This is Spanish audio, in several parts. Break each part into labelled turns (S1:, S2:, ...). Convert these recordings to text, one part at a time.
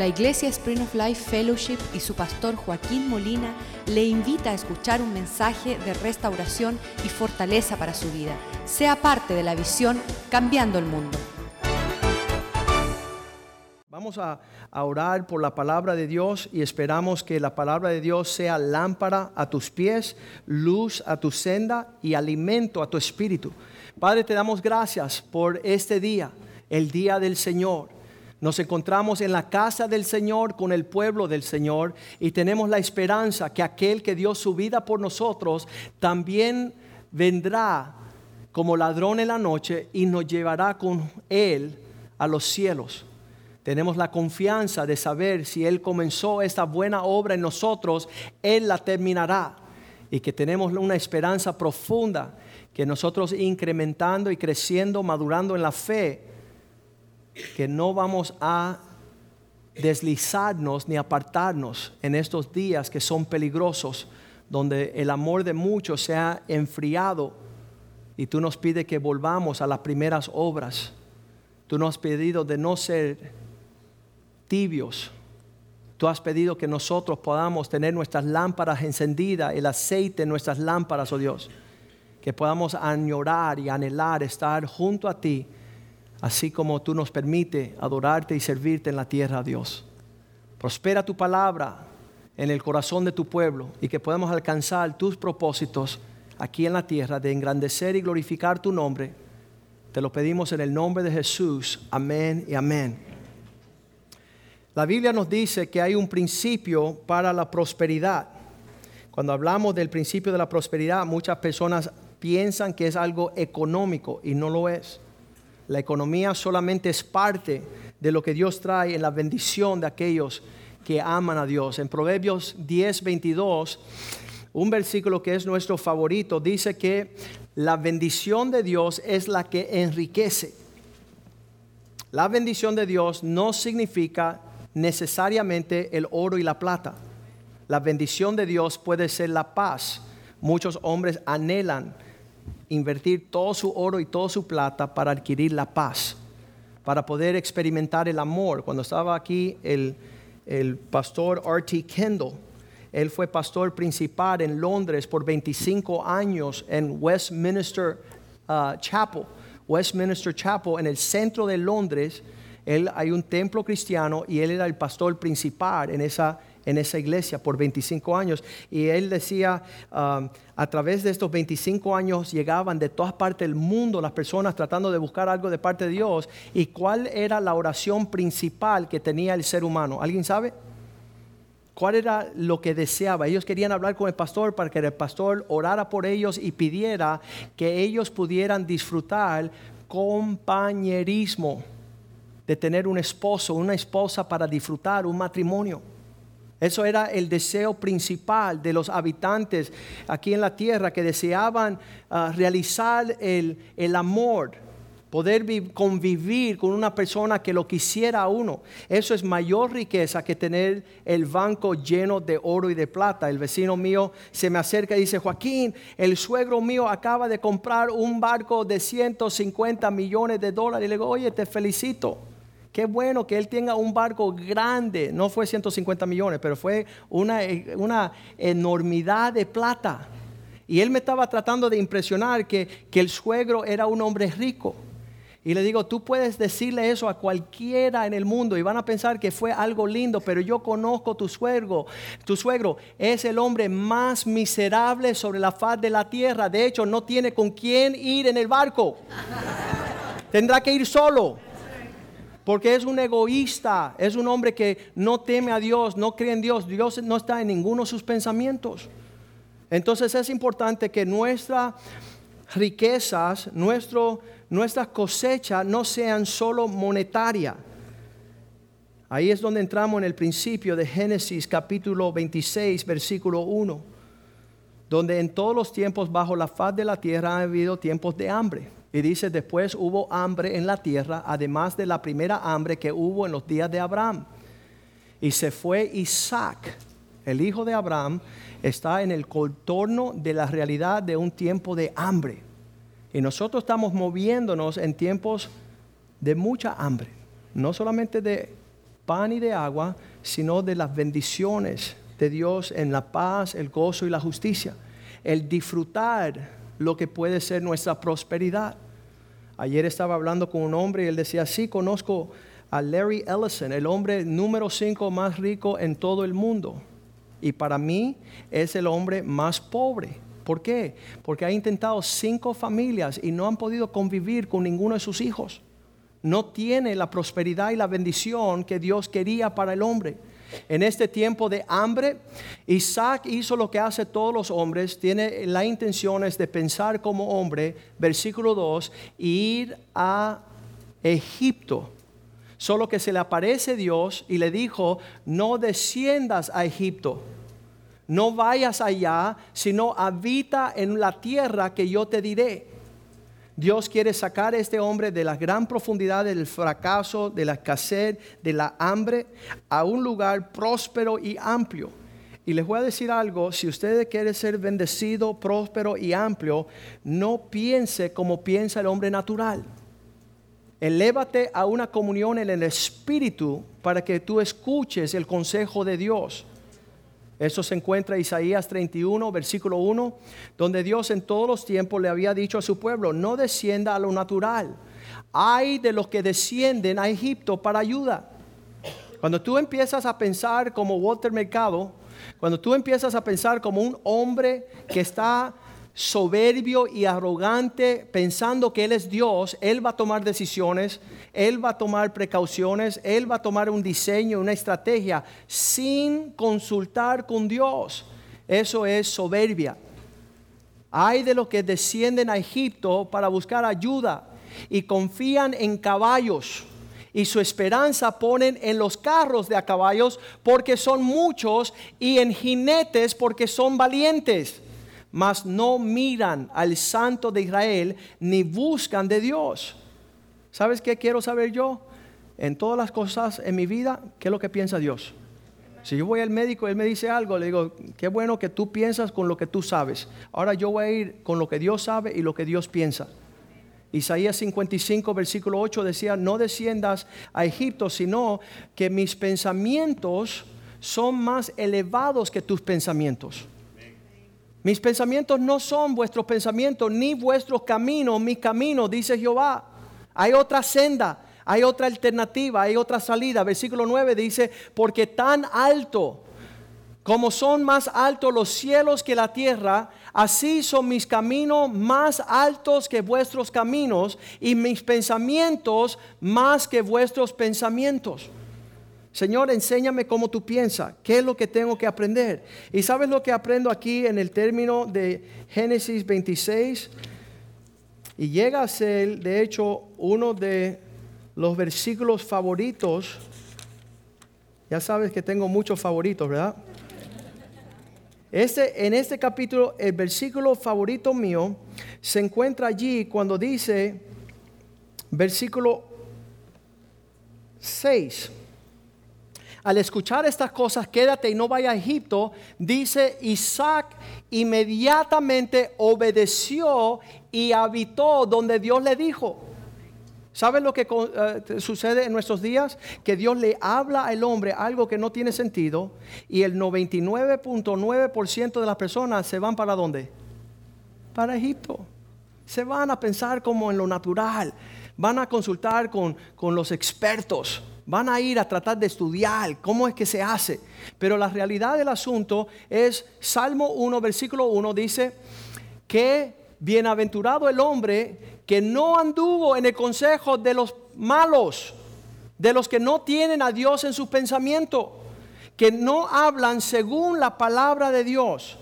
S1: La Iglesia Spring of Life Fellowship y su pastor Joaquín Molina le invita a escuchar un mensaje de restauración y fortaleza para su vida. Sea parte de la visión Cambiando el Mundo.
S2: Vamos a, a, orar por la palabra de Dios y esperamos que la palabra de Dios sea lámpara a tus pies, luz a tu senda y alimento a tu espíritu. Padre, te damos gracias por este día, el día del Señor. Nos encontramos en la casa del Señor con el pueblo del Señor y tenemos la esperanza que aquel que dio su vida por nosotros también vendrá como ladrón en la noche y nos llevará con Él a los cielos. Tenemos la confianza de saber si Él comenzó esta buena obra en nosotros, Él la terminará. Y que tenemos una esperanza profunda que nosotros incrementando y creciendo, madurando en la fe, que no vamos a deslizarnos ni apartarnos en estos días que son peligrosos, donde el amor de muchos se ha enfriado y tú nos pides que volvamos a las primeras obras. Tú nos has pedido de no ser tibios. Tú has pedido que nosotros podamos tener nuestras lámparas encendidas, el aceite en nuestras lámparas, oh Dios. Que podamos añorar y anhelar estar junto a ti así como tú nos permite adorarte y servirte en la tierra, Dios. Prospera tu palabra en el corazón de tu pueblo y que podamos alcanzar tus propósitos aquí en la tierra de engrandecer y glorificar tu nombre. Te lo pedimos en el nombre de Jesús. Amén y amén. La Biblia nos dice que hay un principio para la prosperidad. Cuando hablamos del principio de la prosperidad, muchas personas piensan que es algo económico y no lo es. La economía solamente es parte de lo que Dios trae en la bendición de aquellos que aman a Dios. En Proverbios 10, 22, un versículo que es nuestro favorito, dice que la bendición de Dios es la que enriquece. La bendición de Dios no significa necesariamente el oro y la plata. La bendición de Dios puede ser la paz. Muchos hombres anhelan invertir todo su oro y toda su plata para adquirir la paz, para poder experimentar el amor. Cuando estaba aquí el, pastor R.T. Kendall, él fue pastor principal en Londres por 25 años en Westminster uh, Chapel. Westminster Chapel, en el centro de Londres, él, hay un templo cristiano y él era el pastor principal en esa en esa iglesia por 25 años. Y él decía, um, a través de estos 25 años llegaban de todas partes del mundo las personas tratando de buscar algo de parte de Dios. ¿Y cuál era la oración principal que tenía el ser humano? ¿Alguien sabe? ¿Cuál era lo que deseaba? Ellos querían hablar con el pastor para que el pastor orara por ellos y pidiera que ellos pudieran disfrutar compañerismo de tener un esposo, una esposa para disfrutar un matrimonio. Eso era el deseo principal de los habitantes aquí en la tierra que deseaban ah, realizar el, el amor, poder convivir con una persona que lo quisiera a uno. Eso es mayor riqueza que tener el banco lleno de oro y de plata. El vecino mío se me acerca y dice, Joaquín, el suegro mío acaba de comprar un barco de 150 millones de dólares. Y le digo, oye, te felicito. Qué bueno que él tenga un barco grande. No fue 150 millones, pero fue una, una enormidad de plata. Y él me estaba tratando de impresionar que, que el suegro era un hombre rico. Y le digo, tú puedes decirle eso a cualquiera en el mundo y van a pensar que fue algo lindo, pero yo conozco tu suegro. Tu suegro es el hombre más miserable sobre la faz de la tierra. De hecho, no tiene con quién ir en el barco. Tendrá que ir solo. Porque es un egoísta, es un hombre que no teme a Dios, no cree en Dios, Dios no está en ninguno de sus pensamientos. Entonces es importante que nuestras riquezas, nuestro, nuestras cosechas no sean solo monetarias. Ahí es donde entramos en el principio de Génesis capítulo 26, versículo 1, donde en todos los tiempos bajo la faz de la tierra ha habido tiempos de hambre y dice, después hubo hambre en la tierra, además de la primera hambre que hubo en los días de Abraham. Y se fue Isaac, el hijo de Abraham, está en el contorno de la realidad de un tiempo de hambre. Y nosotros estamos moviéndonos en tiempos de mucha hambre, no solamente de pan y de agua, sino de las bendiciones de Dios en la paz, el gozo y la justicia. El disfrutar lo que puede ser nuestra prosperidad. Ayer estaba hablando con un hombre y él decía, sí, conozco a Larry Ellison, el hombre número 5 más rico en todo el mundo. Y para mí es el hombre más pobre. ¿Por qué? Porque ha intentado cinco familias y no han podido convivir con ninguno de sus hijos. No tiene la prosperidad y la bendición que Dios quería para el hombre. En este tiempo de hambre, Isaac hizo lo que hace todos los hombres, tiene la intención de pensar como hombre, versículo 2, ir a Egipto. Solo que se le aparece Dios y le dijo, no desciendas a Egipto, no vayas allá, sino habita en la tierra que yo te diré. Dios quiere sacar a este hombre de la gran profundidad del fracaso, de la escasez, de la hambre, a un lugar próspero y amplio. Y les voy a decir algo, si usted quiere ser bendecido, próspero y amplio, no piense como piensa el hombre natural. Elévate a una comunión en el Espíritu para que tú escuches el consejo de Dios. Eso se encuentra en Isaías 31, versículo 1, donde Dios en todos los tiempos le había dicho a su pueblo, no descienda a lo natural. Hay de los que descienden a Egipto para ayuda. Cuando tú empiezas a pensar como Walter Mercado, cuando tú empiezas a pensar como un hombre que está soberbio y arrogante pensando que Él es Dios, Él va a tomar decisiones, Él va a tomar precauciones, Él va a tomar un diseño, una estrategia sin consultar con Dios. Eso es soberbia. Hay de los que descienden a Egipto para buscar ayuda y confían en caballos y su esperanza ponen en los carros de a caballos porque son muchos y en jinetes porque son valientes mas no miran al Santo de Israel ni buscan de Dios. ¿Sabes qué quiero saber yo? En todas las cosas en mi vida, ¿qué es lo que piensa Dios? Si yo voy al médico y él me dice algo, le digo, qué bueno que tú piensas con lo que tú sabes. Ahora yo voy a ir con lo que Dios sabe y lo que Dios piensa. Isaías 55, versículo 8 decía, no desciendas a Egipto, sino que mis pensamientos son más elevados que tus pensamientos. Mis pensamientos no son vuestros pensamientos, ni vuestros caminos, mis caminos, dice Jehová. Hay otra senda, hay otra alternativa, hay otra salida. Versículo 9 dice, porque tan alto como son más altos los cielos que la tierra, así son mis caminos más altos que vuestros caminos y mis pensamientos más que vuestros pensamientos. Señor, enséñame cómo tú piensas, qué es lo que tengo que aprender. Y sabes lo que aprendo aquí en el término de Génesis 26. Y llega a ser, de hecho, uno de los versículos favoritos. Ya sabes que tengo muchos favoritos, ¿verdad? Este, en este capítulo, el versículo favorito mío se encuentra allí cuando dice, versículo 6 al escuchar estas cosas, quédate y no vaya a Egipto, dice Isaac inmediatamente obedeció y habitó donde Dios le dijo. ¿Saben lo que eh, sucede en nuestros días? Que Dios le habla al hombre algo que no tiene sentido y el 99.9% de las personas se van para dónde? Para Egipto. Se van a pensar como en lo natural. Van a consultar con, con los expertos van a ir a tratar de estudiar cómo es que se hace. Pero la realidad del asunto es, Salmo 1, versículo 1 dice, que bienaventurado el hombre que no anduvo en el consejo de los malos, de los que no tienen a Dios en su pensamiento, que no hablan según la palabra de Dios.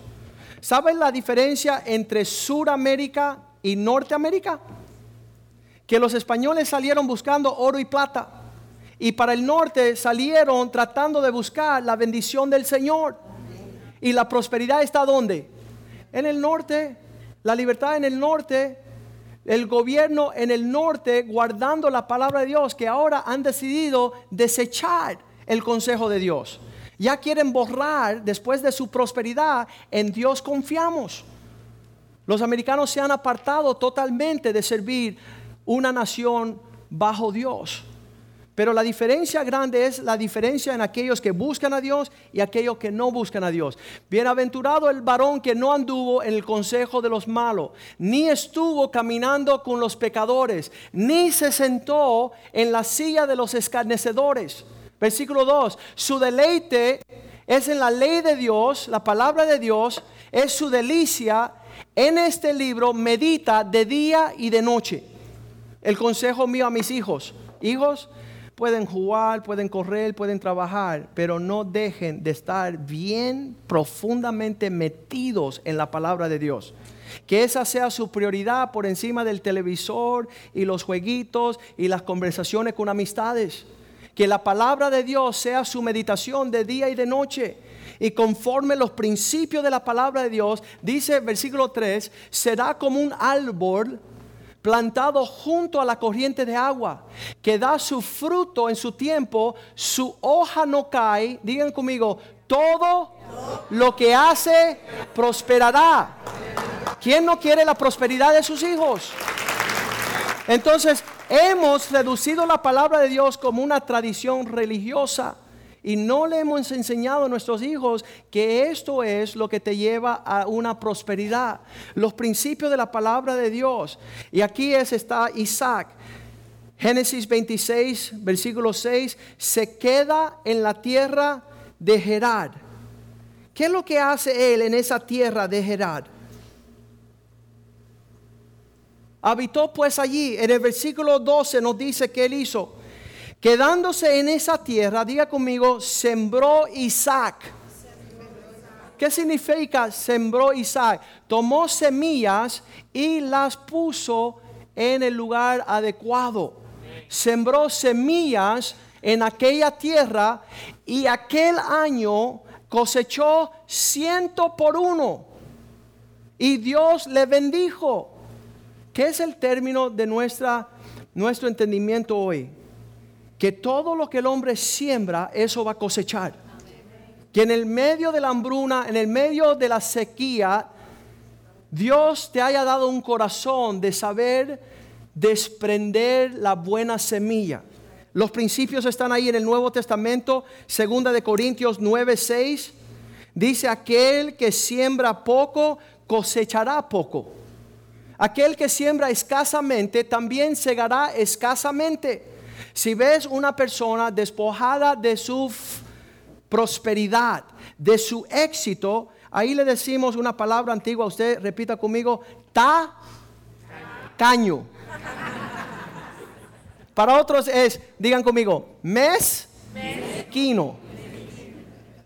S2: ¿Saben la diferencia entre Suramérica y Norteamérica? Que los españoles salieron buscando oro y plata y para el norte salieron tratando de buscar la bendición del Señor. Y la prosperidad está donde? En el norte, la libertad en el norte, el gobierno en el norte guardando la palabra de Dios que ahora han decidido desechar el consejo de Dios. Ya quieren borrar después de su prosperidad, en Dios confiamos. Los americanos se han apartado totalmente de servir una nación bajo Dios. Pero la diferencia grande es la diferencia en aquellos que buscan a Dios y aquellos que no buscan a Dios. Bienaventurado el varón que no anduvo en el consejo de los malos, ni estuvo caminando con los pecadores, ni se sentó en la silla de los escarnecedores. Versículo 2, su deleite es en la ley de Dios, la palabra de Dios, es su delicia. En este libro medita de día y de noche. El consejo mío a mis hijos, hijos, pueden jugar, pueden correr, pueden trabajar, pero no dejen de estar bien profundamente metidos en la palabra de Dios. Que esa sea su prioridad por encima del televisor y los jueguitos y las conversaciones con amistades. Que la palabra de Dios sea su meditación de día y de noche. Y conforme los principios de la palabra de Dios, dice versículo 3, será como un árbol plantado junto a la corriente de agua, que da su fruto en su tiempo, su hoja no cae. Digan conmigo, todo lo que hace prosperará. ¿Quién no quiere la prosperidad de sus hijos? Entonces, hemos reducido la palabra de Dios como una tradición religiosa y no le hemos enseñado a nuestros hijos que esto es lo que te lleva a una prosperidad. Los principios de la palabra de Dios. Y aquí es, está Isaac. Génesis 26, versículo 6, se queda en la tierra de Gerar. ¿Qué es lo que hace él en esa tierra de Gerar? Habitó pues allí. En el versículo 12 nos dice que él hizo. Quedándose en esa tierra, diga conmigo, sembró Isaac. ¿Qué significa sembró Isaac? Tomó semillas y las puso en el lugar adecuado. Sembró semillas en aquella tierra y aquel año cosechó ciento por uno. Y Dios le bendijo. ¿Qué es el término de nuestra, nuestro entendimiento hoy? Que todo lo que el hombre siembra, eso va a cosechar. Que en el medio de la hambruna, en el medio de la sequía, Dios te haya dado un corazón de saber desprender la buena semilla. Los principios están ahí en el Nuevo Testamento, segunda de Corintios 9, 6. Dice, aquel que siembra poco, cosechará poco. Aquel que siembra escasamente, también segará escasamente. Si ves una persona despojada de su prosperidad, de su éxito, ahí le decimos una palabra antigua, usted repita conmigo, ta caño. Para otros es, digan conmigo, mezquino.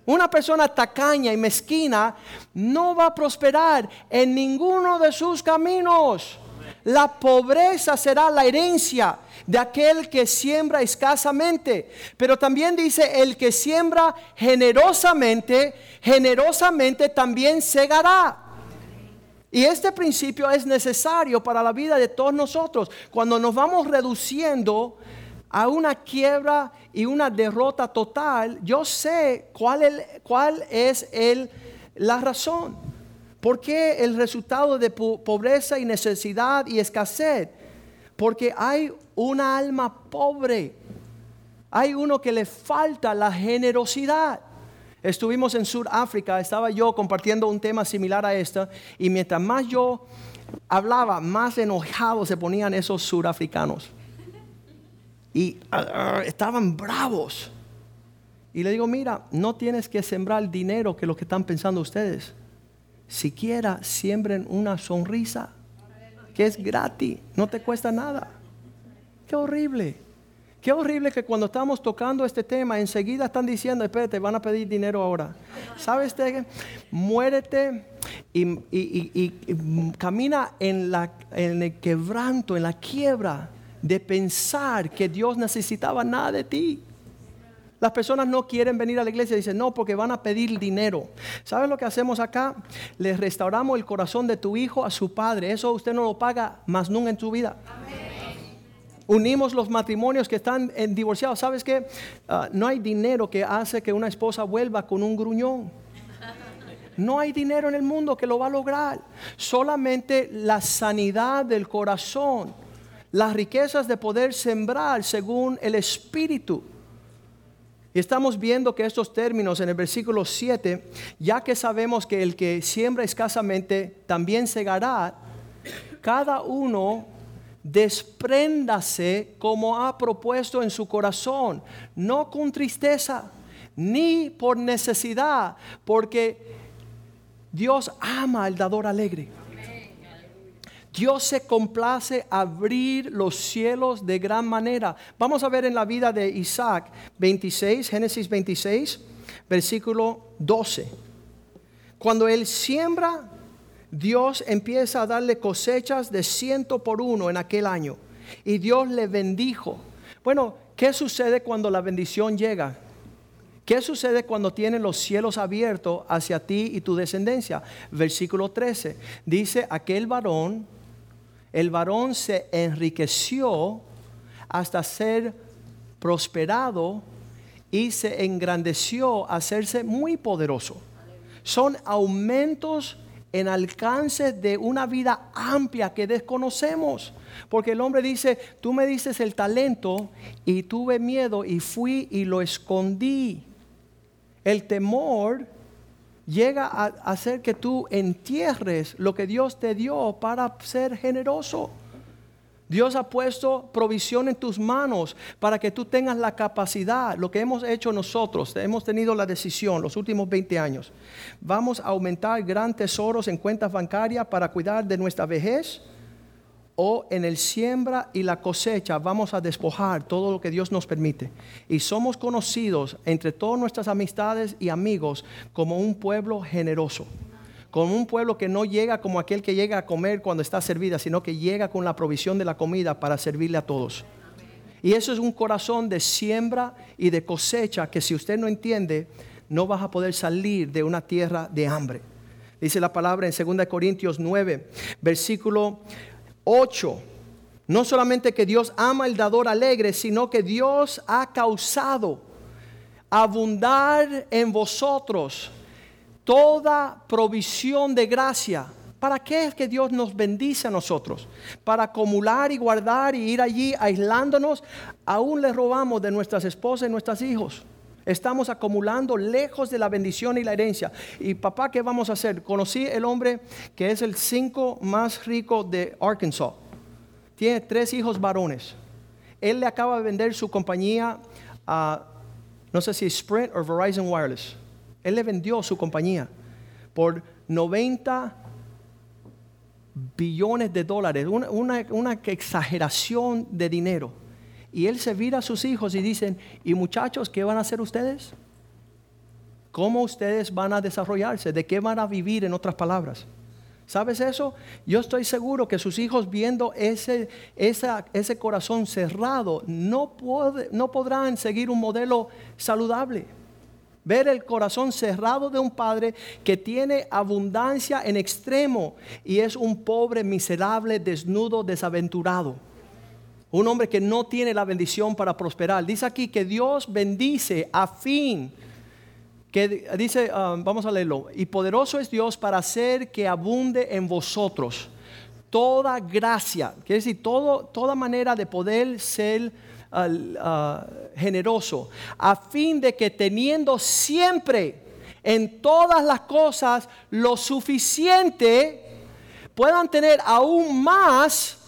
S2: Una persona tacaña y mezquina no va a prosperar en ninguno de sus caminos. La pobreza será la herencia de aquel que siembra escasamente. Pero también dice, el que siembra generosamente, generosamente también segará. Y este principio es necesario para la vida de todos nosotros. Cuando nos vamos reduciendo a una quiebra y una derrota total, yo sé cuál es, cuál es el, la razón. ¿Por qué el resultado de pobreza y necesidad y escasez? Porque hay una alma pobre. Hay uno que le falta la generosidad. Estuvimos en Sudáfrica, estaba yo compartiendo un tema similar a este, y mientras más yo hablaba, más enojados se ponían esos surafricanos. Y ah, estaban bravos. Y le digo, mira, no tienes que sembrar dinero que lo que están pensando ustedes. Siquiera siembren una sonrisa que es gratis, no te cuesta nada. Qué horrible. Qué horrible que cuando estamos tocando este tema, enseguida están diciendo, espérate, van a pedir dinero ahora. ¿Sabes qué? Muérete y, camina en, la, en el quebranto, en la quiebra de pensar que Dios necesitaba nada de ti. Las personas no quieren venir a la iglesia dicen, no, porque van a pedir dinero. ¿Sabes lo que hacemos acá? Les restauramos el corazón de tu hijo a su padre. Eso usted no lo paga más nunca en tu vida. Unimos los matrimonios que están divorciados. ¿Sabes qué? Ah, no hay dinero que hace que una esposa vuelva con un gruñón. No hay dinero en el mundo que lo va a lograr. Solamente la sanidad del corazón las riquezas de poder sembrar según el Espíritu. Y estamos viendo que estos términos en el versículo 7, ya que sabemos que el que siembra escasamente también segará, cada uno despréndase como ha propuesto en su corazón, no con tristeza, ni por necesidad, porque Dios ama al dador alegre. Dios se complace abrir los cielos de gran manera. Vamos a ver en la vida de Isaac 26, Génesis 26, versículo 12. Cuando él siembra, Dios empieza a darle cosechas de ciento por uno en aquel año. Y Dios le bendijo. Bueno, ¿qué sucede cuando la bendición llega? ¿Qué sucede cuando tienen los cielos abiertos hacia ti y tu descendencia? Versículo 13. Dice, aquel varón el varón se enriqueció hasta ser prosperado y se engrandeció a hacerse muy poderoso. Son aumentos en alcance de una vida amplia que desconocemos. Porque el hombre dice, tú me dices el talento y tuve miedo y fui y lo escondí. El temor llega a hacer que tú entierres lo que Dios te dio para ser generoso. Dios ha puesto provisión en tus manos para que tú tengas la capacidad, lo que hemos hecho nosotros, hemos tenido la decisión los últimos 20 años. Vamos a aumentar gran tesoros en cuentas bancarias para cuidar de nuestra vejez o en el siembra y la cosecha vamos a despojar todo lo que Dios nos permite. Y somos conocidos entre todas nuestras amistades y amigos como un pueblo generoso, como un pueblo que no llega como aquel que llega a comer cuando está servida, sino que llega con la provisión de la comida para servirle a todos. Y eso es un corazón de siembra y de cosecha que si usted no entiende, no vas a poder salir de una tierra de hambre. Dice la palabra en 2 Corintios 9, versículo 8. No solamente que Dios ama el dador alegre, sino que Dios ha causado abundar en vosotros toda provisión de gracia. ¿Para qué es que Dios nos bendice a nosotros? Para acumular y guardar y ir allí aislándonos. Aún le robamos de nuestras esposas y nuestros hijos. Estamos acumulando lejos de la bendición y la herencia. Y papá, ¿qué vamos a hacer? Conocí el hombre que es el cinco más rico de Arkansas. Tiene tres hijos varones. Él le acaba de vender su compañía a, no sé si Sprint o Verizon Wireless. Él le vendió su compañía por 90 billones de dólares. Una, una exageración de dinero. Y él se vira a sus hijos y dicen, ¿y muchachos qué van a hacer ustedes? ¿Cómo ustedes van a desarrollarse? ¿De qué van a vivir en otras palabras? ¿Sabes eso? Yo estoy seguro que sus hijos viendo ese, ese corazón cerrado no, no podrán seguir un modelo saludable. Ver el corazón cerrado de un padre que tiene abundancia en extremo y es un pobre, miserable, desnudo, desaventurado. Un hombre que no tiene la bendición para prosperar. Dice aquí que Dios bendice a fin. Que dice, um, vamos a leerlo. Y poderoso es Dios para hacer que abunde en vosotros toda gracia. Quiere decir, todo, toda manera de poder ser uh, generoso. A fin de que teniendo siempre en todas las cosas lo suficiente, puedan tener aún más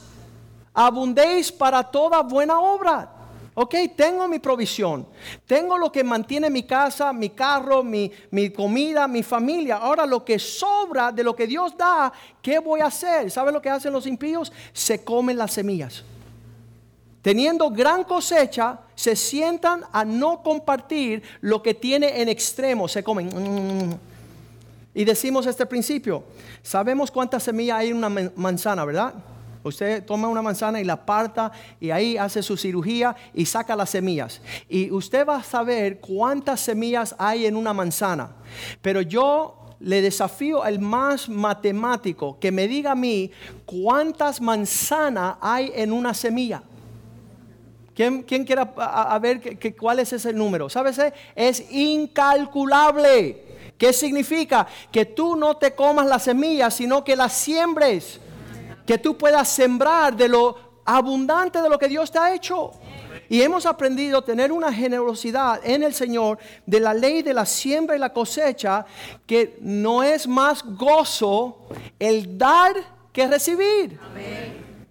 S2: abundéis para toda buena obra. Ok, tengo mi provisión, tengo lo que mantiene mi casa, mi carro, mi, mi, comida, mi familia. Ahora lo que sobra de lo que Dios da, ¿qué voy a hacer? ¿Sabe lo que hacen los impíos? Se comen las semillas. Teniendo gran cosecha, se sientan a no compartir lo que tiene en extremo, se comen. Y decimos este principio, sabemos cuántas semillas hay en una manzana, ¿verdad? Usted toma una manzana y la parta y ahí hace su cirugía y saca las semillas. Y usted va a saber cuántas semillas hay en una manzana. Pero yo le desafío al más matemático que me diga a mí cuántas manzanas hay en una semilla. ¿Quién, quién quiere a, ver cuál es ese número? ¿Sabes? Es incalculable. ¿Qué significa? Que tú no te comas las semillas, sino que las siembres que tú puedas sembrar de lo abundante de lo que Dios te ha hecho. Y hemos aprendido a tener una generosidad en el Señor de la ley de la siembra y la cosecha, que no es más gozo el dar que recibir.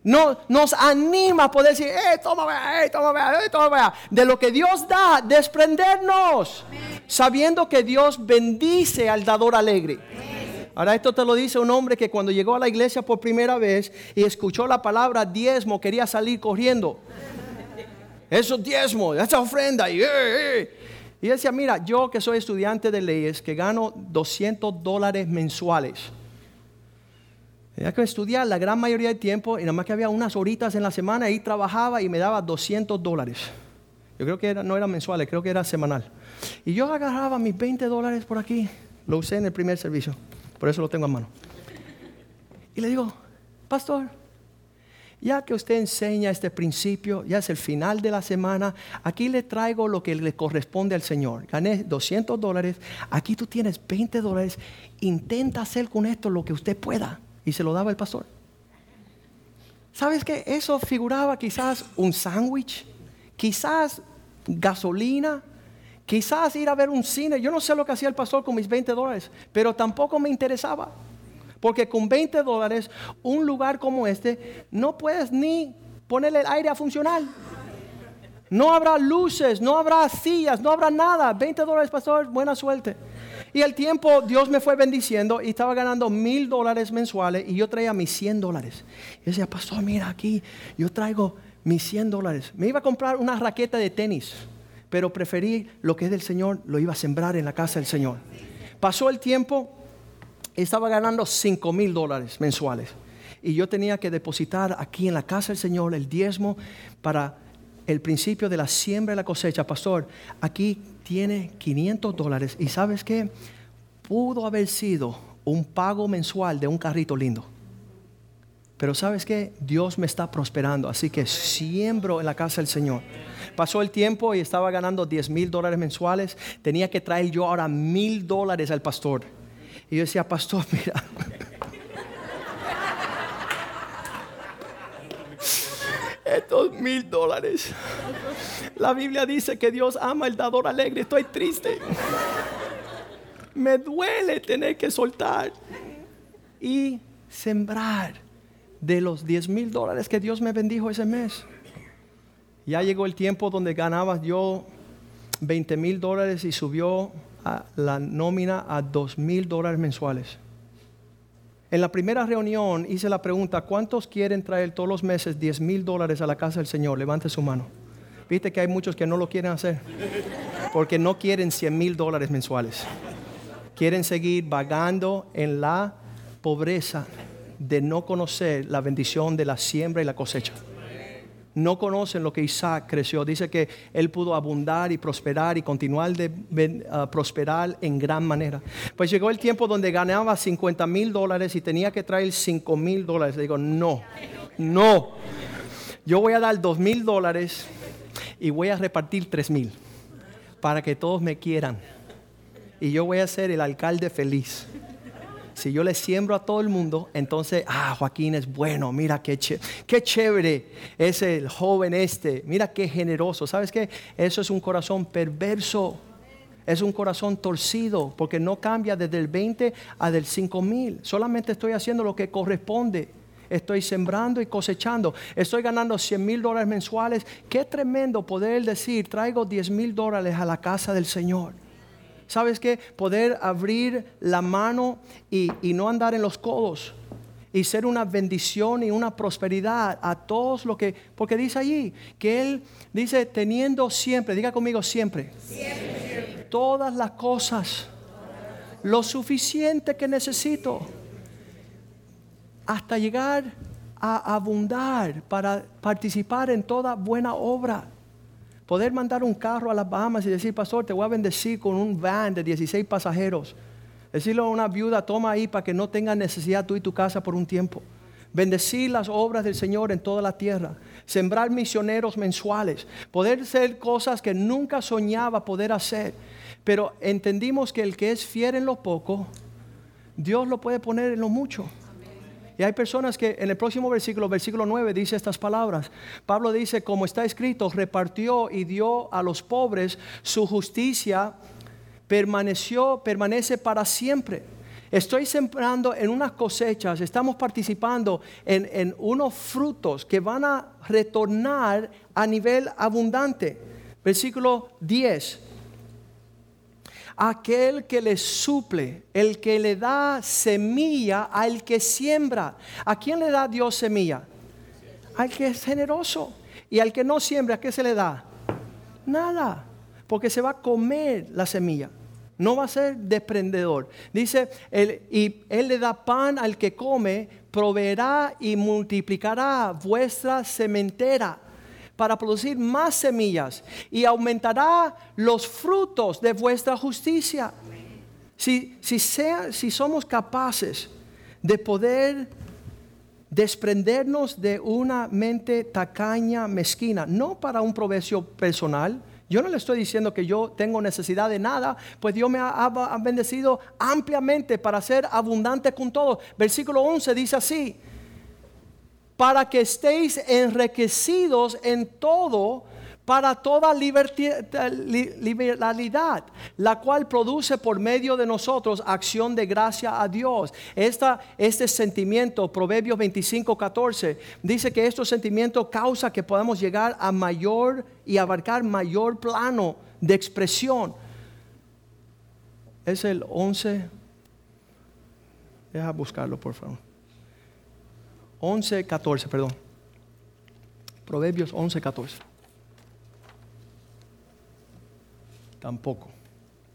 S2: No, nos anima a poder decir, eh, toma, eh, toma, eh, toma, de lo que Dios da, desprendernos, sabiendo que Dios bendice al dador alegre. Ahora esto te lo dice un hombre que cuando llegó a la iglesia por primera vez y escuchó la palabra diezmo, quería salir corriendo. Eso diezmo, esa ofrenda. Y, eh, eh. y decía, mira, yo que soy estudiante de leyes, que gano 200 dólares mensuales. Tenía que estudiar la gran mayoría del tiempo y nada más que había unas horitas en la semana y trabajaba y me daba 200 dólares. Yo creo que no eran mensuales, creo que era semanal. Y yo agarraba mis 20 dólares por aquí. Lo usé en el primer servicio. Por eso lo tengo en mano. Y le digo, pastor, ya que usted enseña este principio, ya es el final de la semana, aquí le traigo lo que le corresponde al Señor. Gané 200 dólares, aquí tú tienes 20 dólares, intenta hacer con esto lo que usted pueda. Y se lo daba el pastor. ¿Sabes qué? Eso figuraba quizás un sándwich, quizás gasolina, Quizás ir a ver un cine, yo no sé lo que hacía el pastor con mis 20 dólares, pero tampoco me interesaba. Porque con 20 dólares, un lugar como este, no puedes ni ponerle el aire a funcionar. No habrá luces, no habrá sillas, no habrá nada. 20 dólares, pastor, buena suerte. Y el tiempo Dios me fue bendiciendo y estaba ganando mil dólares mensuales y yo traía mis 100 dólares. Y decía, pastor, mira aquí, yo traigo mis 100 dólares. Me iba a comprar una raqueta de tenis pero preferí lo que es del Señor, lo iba a sembrar en la casa del Señor. Pasó el tiempo, estaba ganando 5 mil dólares mensuales y yo tenía que depositar aquí en la casa del Señor el diezmo para el principio de la siembra y la cosecha. Pastor, aquí tiene 500 dólares y sabes qué? Pudo haber sido un pago mensual de un carrito lindo. Pero sabes qué? Dios me está prosperando, así que siembro en la casa del Señor. Pasó el tiempo y estaba ganando 10 mil dólares mensuales. Tenía que traer yo ahora mil dólares al pastor. Y yo decía, pastor, mira. Estos mil dólares. La Biblia dice que Dios ama el dador alegre. Estoy triste. Me duele tener que soltar y sembrar de los 10 mil dólares que Dios me bendijo ese mes. Ya llegó el tiempo donde ganaba yo 20 mil dólares y subió la nómina a 2 mil dólares mensuales. En la primera reunión hice la pregunta, ¿cuántos quieren traer todos los meses 10 mil dólares a la casa del Señor? Levante su mano. Viste que hay muchos que no lo quieren hacer porque no quieren 100 mil dólares mensuales. Quieren seguir vagando en la pobreza de no conocer la bendición de la siembra y la cosecha no conocen lo que Isaac creció. Dice que él pudo abundar y prosperar y continuar de uh, prosperar en gran manera. Pues llegó el tiempo donde ganaba 50 mil dólares y tenía que traer 5 mil dólares. Le digo, no, no. Yo voy a dar 2 mil dólares y voy a repartir 3 mil para que todos me quieran. Y yo voy a ser el alcalde feliz. Si yo le siembro a todo el mundo, entonces, ah, Joaquín es bueno, mira qué, qué chévere es el joven este, mira qué generoso. ¿Sabes qué? Eso es un corazón perverso. Es un corazón torcido porque no cambia desde el 20 a del 5 mil. Solamente estoy haciendo lo que corresponde. Estoy sembrando y cosechando. Estoy ganando 100 mil dólares mensuales. Qué tremendo poder decir, traigo 10 mil dólares a la casa del Señor. ¿Sabes qué? Poder abrir la mano y, no andar en los codos y ser una bendición y una prosperidad a todos los que, porque dice allí que Él dice teniendo siempre, diga conmigo siempre. todas las cosas, lo suficiente que necesito, hasta llegar a abundar para participar en toda buena obra. Poder mandar un carro a las Bahamas y decir, pastor, te voy a bendecir con un van de 16 pasajeros. Decirle a una viuda, toma ahí para que no tenga necesidad tú y tu casa por un tiempo. Bendecir las obras del Señor en toda la tierra. Sembrar misioneros mensuales. Poder hacer cosas que nunca soñaba poder hacer. Pero entendimos que el que es fiel en lo poco, Dios lo puede poner en lo mucho. Y hay personas que en el próximo versículo, versículo 9, dice estas palabras. Pablo dice, como está escrito, repartió y dio a los pobres su justicia, permaneció, permanece para siempre. Estoy sembrando en unas cosechas, estamos participando en, en unos frutos que van a retornar a nivel abundante. Versículo 10 aquel que le suple, el que le da semilla al que siembra. ¿A quién le da Dios semilla? Al que es generoso. Y al que no siembra, ¿qué se le da? Nada, porque se va a comer la semilla. No va a ser desprendedor. Dice, y Él le da pan al que come, proveerá y multiplicará vuestra sementera para producir más semillas y aumentará los frutos de vuestra justicia. Si, si, si somos capaces de poder desprendernos de una mente tacaña, mezquina, no para un provecho personal, yo no le estoy diciendo que yo tengo necesidad de nada, pues Dios me ha, ha, bendecido ampliamente para ser abundante con todo. Versículo 11 dice así, para que estéis enriquecidos en todo para toda liberalidad, la cual produce por medio de nosotros acción de gracia a Dios. Este sentimiento, Proverbios 25, 14, dice que este sentimiento causa que podamos llegar a mayor y abarcar mayor plano de expresión. Es el 11. Deja buscarlo, por favor. 11, 14, perdón. Proverbios 11, 14. Tampoco.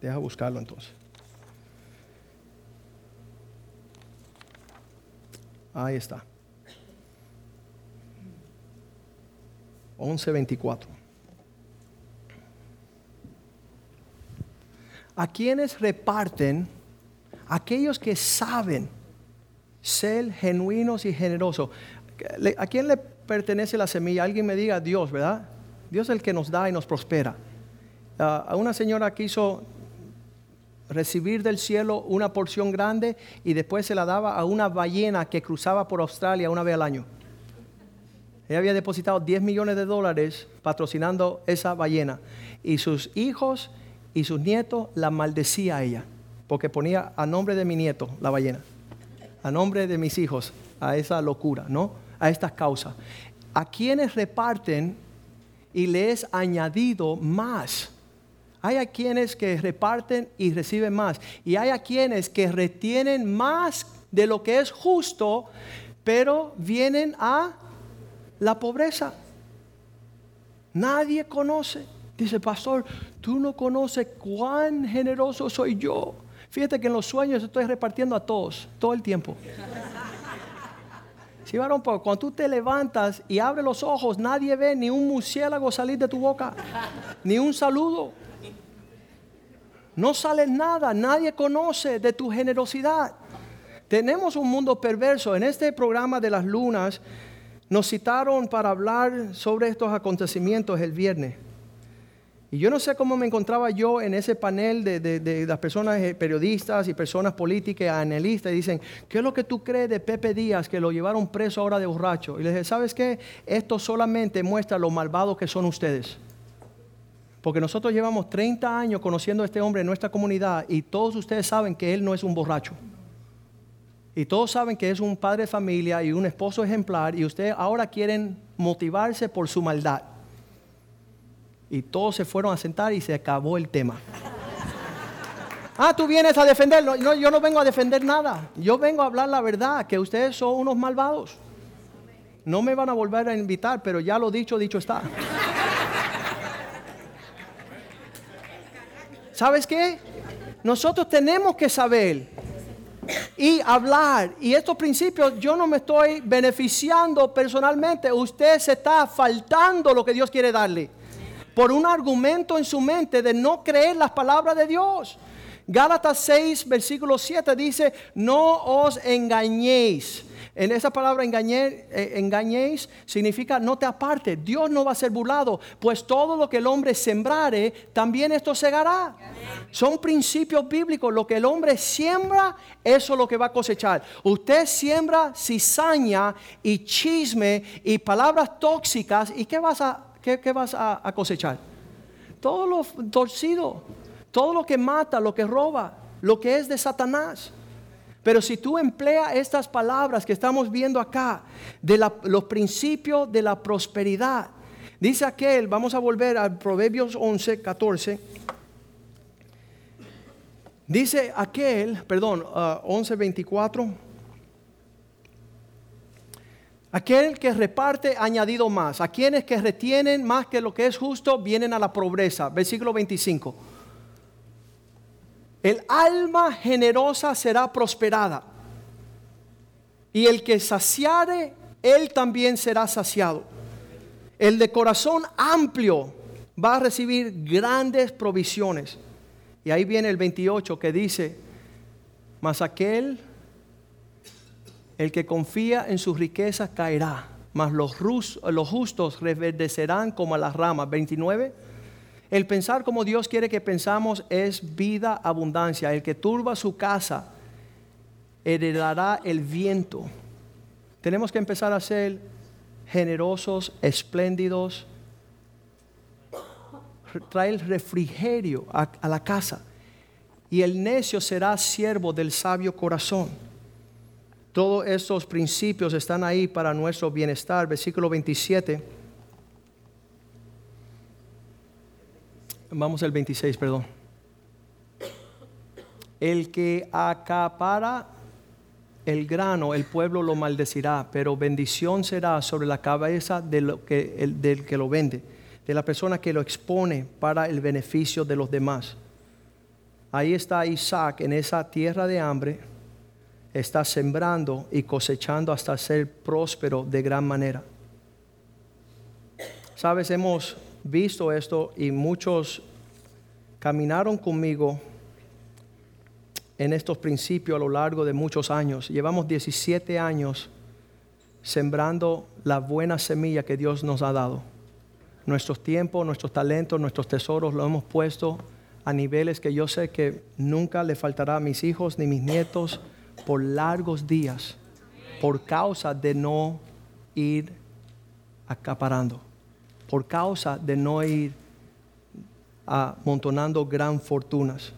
S2: Deja buscarlo entonces. Ahí está. 11.24. A quienes reparten, aquellos que saben ser genuinos y generosos. ¿A quién le pertenece la semilla? Alguien me diga Dios, ¿verdad? Dios es el que nos da y nos prospera. Ah, a una señora quiso recibir del cielo una porción grande y después se la daba a una ballena que cruzaba por Australia una vez al año. Ella había depositado 10 millones de dólares patrocinando esa ballena y sus hijos y sus nietos la maldecía a ella porque ponía a nombre de mi nieto la ballena a nombre de mis hijos a esa locura, ¿no? A estas causas. A quienes reparten y les añadido más. Hay a quienes que reparten y reciben más. Y hay a quienes que retienen más de lo que es justo, pero vienen a la pobreza. Nadie conoce. Dice, pastor, tú no conoces cuán generoso soy yo. Fíjate que en los sueños estoy repartiendo a todos, todo el tiempo. Si sí, cuando tú te levantas y abres los ojos, nadie ve ni un murciélago salir de tu boca, ni un saludo. No sale nada, nadie conoce de tu generosidad. Tenemos un mundo perverso. En este programa de las lunas nos citaron para hablar sobre estos acontecimientos el viernes. Y yo no sé cómo me encontraba yo en ese panel de, las personas eh, periodistas y personas políticas, analistas, y dicen, ¿qué es lo que tú crees de Pepe Díaz que lo llevaron preso ahora de borracho? Y les dije, ¿sabes qué? Esto solamente muestra lo malvados que son ustedes. Porque nosotros llevamos 30 años conociendo a este hombre en nuestra comunidad y todos ustedes saben que él no es un borracho. Y todos saben que es un padre de familia y un esposo ejemplar y ustedes ahora quieren motivarse por su maldad. Y todos se fueron a sentar y se acabó el tema. Ah, tú vienes a defenderlo. No, yo no vengo a defender nada. Yo vengo a hablar la verdad, que ustedes son unos malvados. No me van a volver a invitar, pero ya lo dicho, dicho está. ¿Sabes qué? Nosotros tenemos que saber y hablar. Y estos principios yo no me estoy beneficiando personalmente. Usted se está faltando lo que Dios quiere darle por un argumento en su mente de no creer las palabras de Dios. Gálatas 6, versículo 7 dice, no os engañéis. En esa palabra eh, engañéis significa no te aparte. Dios no va a ser burlado, pues todo lo que el hombre sembrare, también esto segará. Son principios bíblicos. Lo que el hombre siembra, eso es lo que va a cosechar. Usted siembra cizaña y chisme y palabras tóxicas. ¿Y qué vas a, qué, vas a, cosechar? Todo lo torcido, todo lo que mata, lo que roba, lo que es de Satanás. Pero si tú empleas estas palabras que estamos viendo acá, de los principios de la prosperidad, dice aquel, vamos a volver a Proverbios 11, 14. Dice aquel, perdón, 11, uh, 24. Aquel que reparte añadido más. A quienes que retienen más que lo que es justo vienen a la pobreza. Versículo 25. El alma generosa será prosperada. Y el que saciare, él también será saciado. El de corazón amplio va a recibir grandes provisiones. Y ahí viene el 28 que dice, mas aquel, el que confía en sus riquezas caerá, mas los, los justos reverdecerán como las ramas. 29. El pensar como Dios quiere que pensamos es vida, abundancia. El que turba su casa heredará el viento. Tenemos que empezar a ser generosos, espléndidos. Traer refrigerio a, a la casa. Y el necio será siervo del sabio corazón. Todos estos principios están ahí para nuestro bienestar. Versículo 27. Vamos al 26, perdón. El que acapara el grano, el pueblo lo maldecirá, pero bendición será sobre la cabeza de lo que, el, del que lo vende, de la persona que lo expone para el beneficio de los demás. Ahí está Isaac en esa tierra de hambre, está sembrando y cosechando hasta ser próspero de gran manera. Sabes, hemos visto esto y muchos caminaron conmigo en estos principios a lo largo de muchos años. Llevamos 17 años sembrando la buena semilla que Dios nos ha dado. Nuestros tiempos, nuestros talentos, nuestros tesoros lo hemos puesto a niveles que yo sé que nunca le faltará a mis hijos ni mis nietos por largos días, por causa de no ir acaparando por causa de no ir amontonando gran fortunas.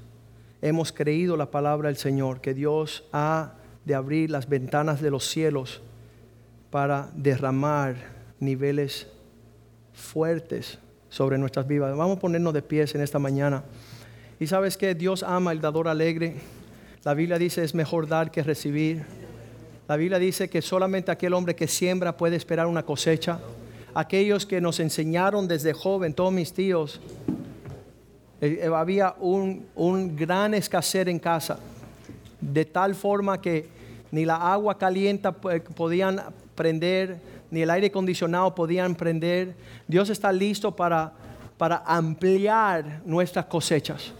S2: Hemos creído la palabra del Señor, que Dios ha de abrir las ventanas de los cielos para derramar niveles fuertes sobre nuestras vidas. Vamos a ponernos de pies en esta mañana. Y sabes que Dios ama el dador alegre. La Biblia dice es mejor dar que recibir. La Biblia dice que solamente aquel hombre que siembra puede esperar una cosecha aquellos que nos enseñaron desde joven, todos mis tíos, eh, eh, había un, un gran escasez en casa, de tal forma que ni la agua caliente podían prender, ni el aire acondicionado podían prender. Dios está listo para, para ampliar nuestras cosechas,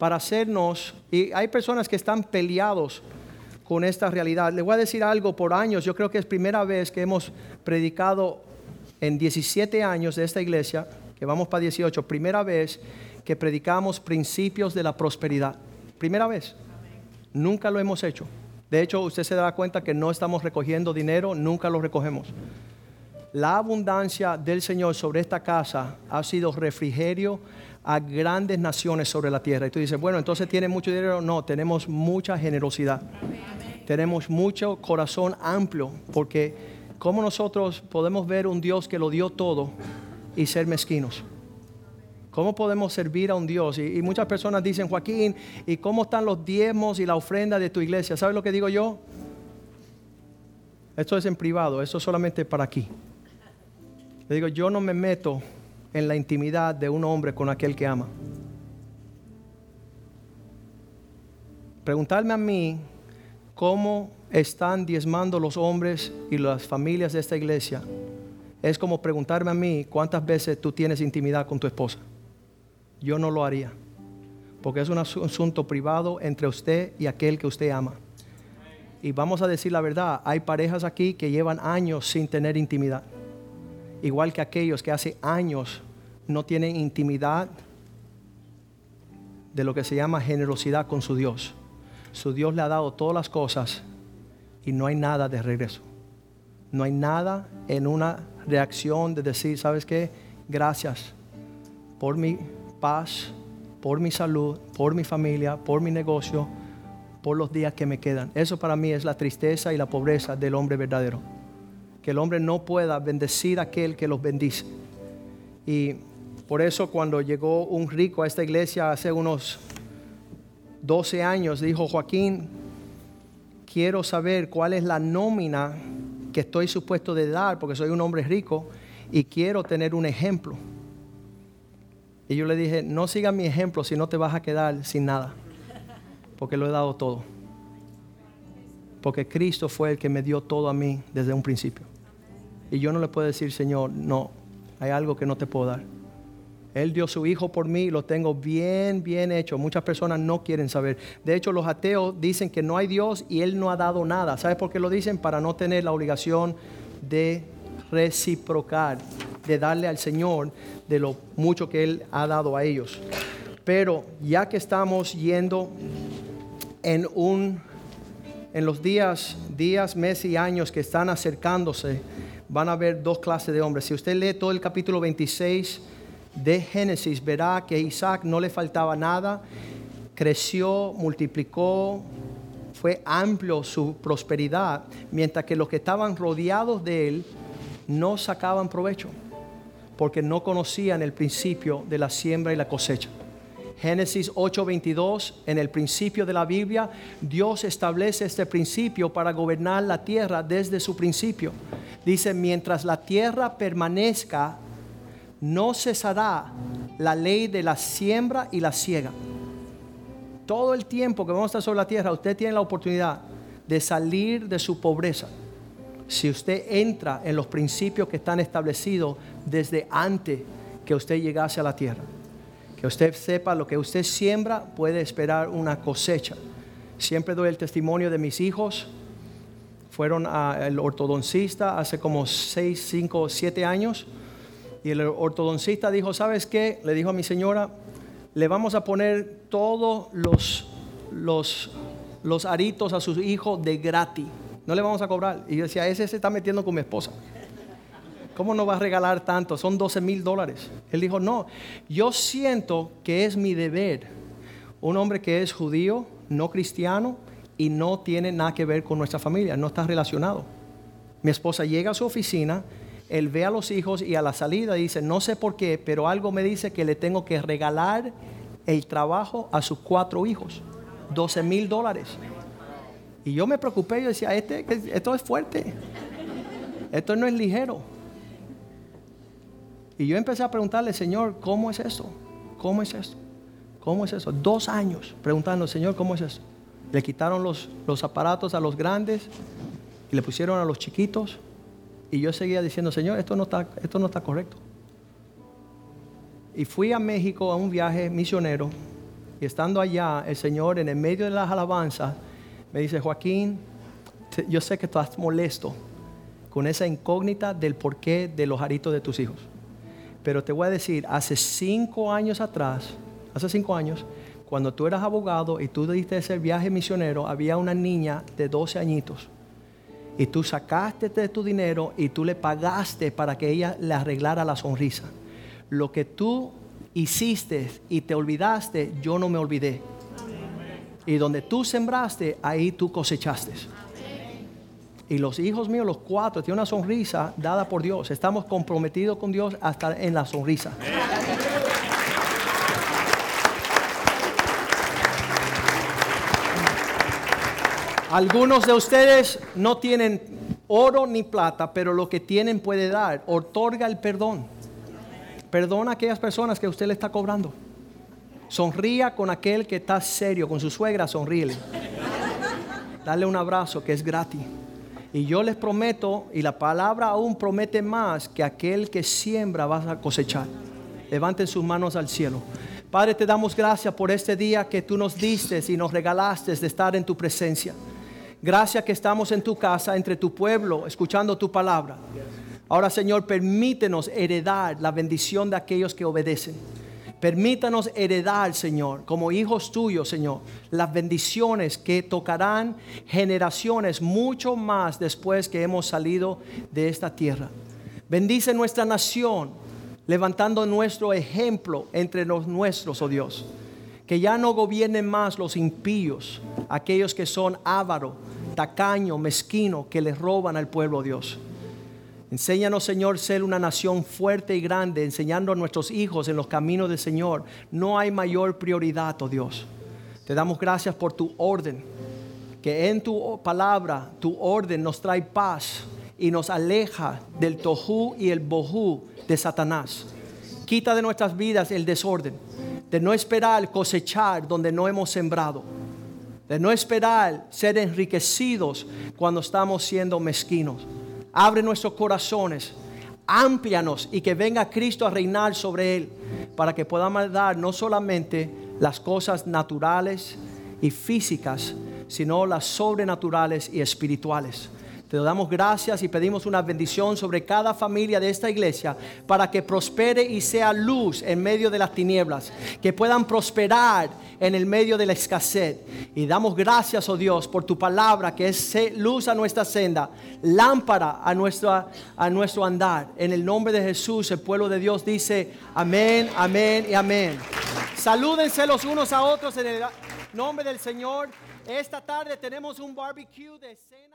S2: para hacernos, y hay personas que están peleados con esta realidad. Le voy a decir algo por años, yo creo que es primera vez que hemos predicado en 17 años de esta iglesia, que vamos para 18, primera vez que predicamos principios de la prosperidad. Primera vez. Nunca lo hemos hecho. De hecho, usted se dará cuenta que no estamos recogiendo dinero, nunca lo recogemos. La abundancia del Señor sobre esta casa ha sido refrigerio a grandes naciones sobre la tierra. Y tú dices, bueno, entonces tiene mucho dinero. No, tenemos mucha generosidad. Tenemos mucho corazón amplio porque ¿Cómo nosotros podemos ver un Dios que lo dio todo y ser mezquinos? ¿Cómo podemos servir a un Dios? Y, muchas personas dicen, Joaquín, ¿y cómo están los diezmos y la ofrenda de tu iglesia? ¿Sabes lo que digo yo? Esto es en privado, esto es solamente para aquí. Le digo, yo no me meto en la intimidad de un hombre con aquel que ama. Preguntarme a mí cómo están diezmando los hombres y las familias de esta iglesia, es como preguntarme a mí cuántas veces tú tienes intimidad con tu esposa. Yo no lo haría, porque es un asunto privado entre usted y aquel que usted ama. Y vamos a decir la verdad, hay parejas aquí que llevan años sin tener intimidad. Igual que aquellos que hace años no tienen intimidad de lo que se llama generosidad con su Dios. Su Dios le ha dado todas las cosas y no hay nada de regreso. No hay nada en una reacción de decir, ¿sabes qué? Gracias por mi paz, por mi salud, por mi familia, por mi negocio, por los días que me quedan. Eso para mí es la tristeza y la pobreza del hombre verdadero. Que el hombre no pueda bendecir a aquel que los bendice. Y por eso cuando llegó un rico a esta iglesia hace unos 12 años, dijo Joaquín, quiero saber cuál es la nómina que estoy supuesto de dar, porque soy un hombre rico y quiero tener un ejemplo. Y yo le dije, no sigas mi ejemplo si no te vas a quedar sin nada porque lo he dado todo. Porque Cristo fue el que me dio todo a mí desde un principio. Y yo no le puedo decir, Señor, no, hay algo que no te puedo dar. Él dio su hijo por mí lo tengo bien, bien hecho. Muchas personas no quieren saber. De hecho, los ateos dicen que no hay Dios y Él no ha dado nada. ¿Sabes por qué lo dicen? Para no tener la obligación de reciprocar, de darle al Señor de lo mucho que Él ha dado a ellos. Pero ya que estamos yendo en, un, en los días, días, meses y años que están acercándose, van a haber dos clases de hombres. Si usted lee todo el capítulo 26 de Génesis, verá que Isaac no le faltaba nada, creció, multiplicó, fue amplio su prosperidad, mientras que los que estaban rodeados de él no sacaban provecho, porque no conocían el principio de la siembra y la cosecha. Génesis 8:22, en el principio de la Biblia, Dios establece este principio para gobernar la tierra desde su principio. Dice, mientras la tierra permanezca, no cesará la ley de la siembra y la siega. Todo el tiempo que vamos a estar sobre la tierra, usted tiene la oportunidad de salir de su pobreza. Si usted entra en los principios que están establecidos desde antes que usted llegase a la tierra que usted sepa lo que usted siembra puede esperar una cosecha. Siempre doy el testimonio de mis hijos. Fueron al ortodoncista hace como 6, 5, 7 años. Y el ortodoncista dijo, ¿sabes qué? Le dijo a mi señora, le vamos a poner todos los, los, los aritos a sus hijos de gratis. No le vamos a cobrar. Y yo decía, ese se está metiendo con mi esposa. ¿Cómo no va a regalar tanto? Son 12 mil dólares. Él dijo, no, yo siento que es mi deber. Un hombre que es judío, no cristiano y no tiene nada que ver con nuestra familia, no está relacionado. Mi esposa llega a su oficina, él ve a los hijos y a la salida dice, no sé por qué, pero algo me dice que le tengo que regalar el trabajo a sus cuatro hijos. 12 mil dólares. Y yo me preocupé, yo decía, este, esto es fuerte. Esto no es ligero. Y yo empecé a preguntarle, Señor, ¿cómo es esto? ¿Cómo es esto? ¿Cómo es eso? Dos años preguntando, Señor, ¿cómo es esto? Le quitaron los, los aparatos a los grandes y le pusieron a los chiquitos. Y yo seguía diciendo, Señor, esto no está, esto no está correcto. Y fui a México a un viaje misionero. Y estando allá, el Señor en el medio de las alabanzas me dice, Joaquín, yo sé que estás molesto con esa incógnita del porqué de los aritos de tus hijos. Pero te voy a decir, hace cinco años atrás, hace cinco años, cuando tú eras abogado y tú diste ese viaje misionero, había una niña de 12 añitos. Y tú sacaste de tu dinero y tú le pagaste para que ella le arreglara la sonrisa. Lo que tú hiciste y te olvidaste, yo no me olvidé. Y donde tú sembraste, ahí tú cosechaste. Y los hijos míos, los cuatro, tienen una sonrisa dada por Dios. Estamos comprometidos con Dios hasta en la sonrisa. Algunos de ustedes no tienen oro ni plata, pero lo que tienen puede dar. Otorga el perdón. Perdona a aquellas personas que usted le está cobrando. Sonría con aquel que está serio, con su suegra, sonríele. Dale un abrazo que es gratis. Y yo les prometo, y la palabra aún promete más, que aquel que siembra va a cosechar. Levanten sus manos al cielo. Padre, te damos gracias por este día que tú nos diste y nos regalaste de estar en tu presencia. Gracias que estamos en tu casa, entre tu pueblo, escuchando tu palabra. Ahora, Señor, permítenos heredar la bendición de aquellos que obedecen. Permítanos heredar, Señor, como hijos tuyos, Señor, las bendiciones que tocarán generaciones mucho más después que hemos salido de esta tierra. Bendice nuestra nación, levantando nuestro ejemplo entre los nuestros, oh Dios. Que ya no gobiernen más los impíos, aquellos que son ávaros, tacaño, mezquino, que les roban al pueblo, Dios. Enséñanos, Señor, ser una nación fuerte y grande, enseñando a nuestros hijos en los caminos del Señor. No hay mayor prioridad, oh Dios. Te damos gracias por tu orden, que en tu palabra, tu orden nos trae paz y nos aleja del tohu y el bohu de Satanás. Quita de nuestras vidas el desorden, de no esperar cosechar donde no hemos sembrado, de no esperar ser enriquecidos cuando estamos siendo mezquinos abre nuestros corazones, amplianos y que venga Cristo a reinar sobre él, para que podamos dar no solamente las cosas naturales y físicas, sino las sobrenaturales y espirituales. Te damos gracias y pedimos una bendición sobre cada familia de esta iglesia para que prospere y sea luz en medio de las tinieblas, que puedan prosperar en el medio de la escasez. Y damos gracias, oh Dios, por tu palabra que es luz a nuestra senda, lámpara a, nuestra, a nuestro andar. En el nombre de Jesús, el pueblo de Dios dice amén, amén y amén. Salúdense los unos a otros en el nombre del Señor. Esta tarde tenemos un barbecue de cena.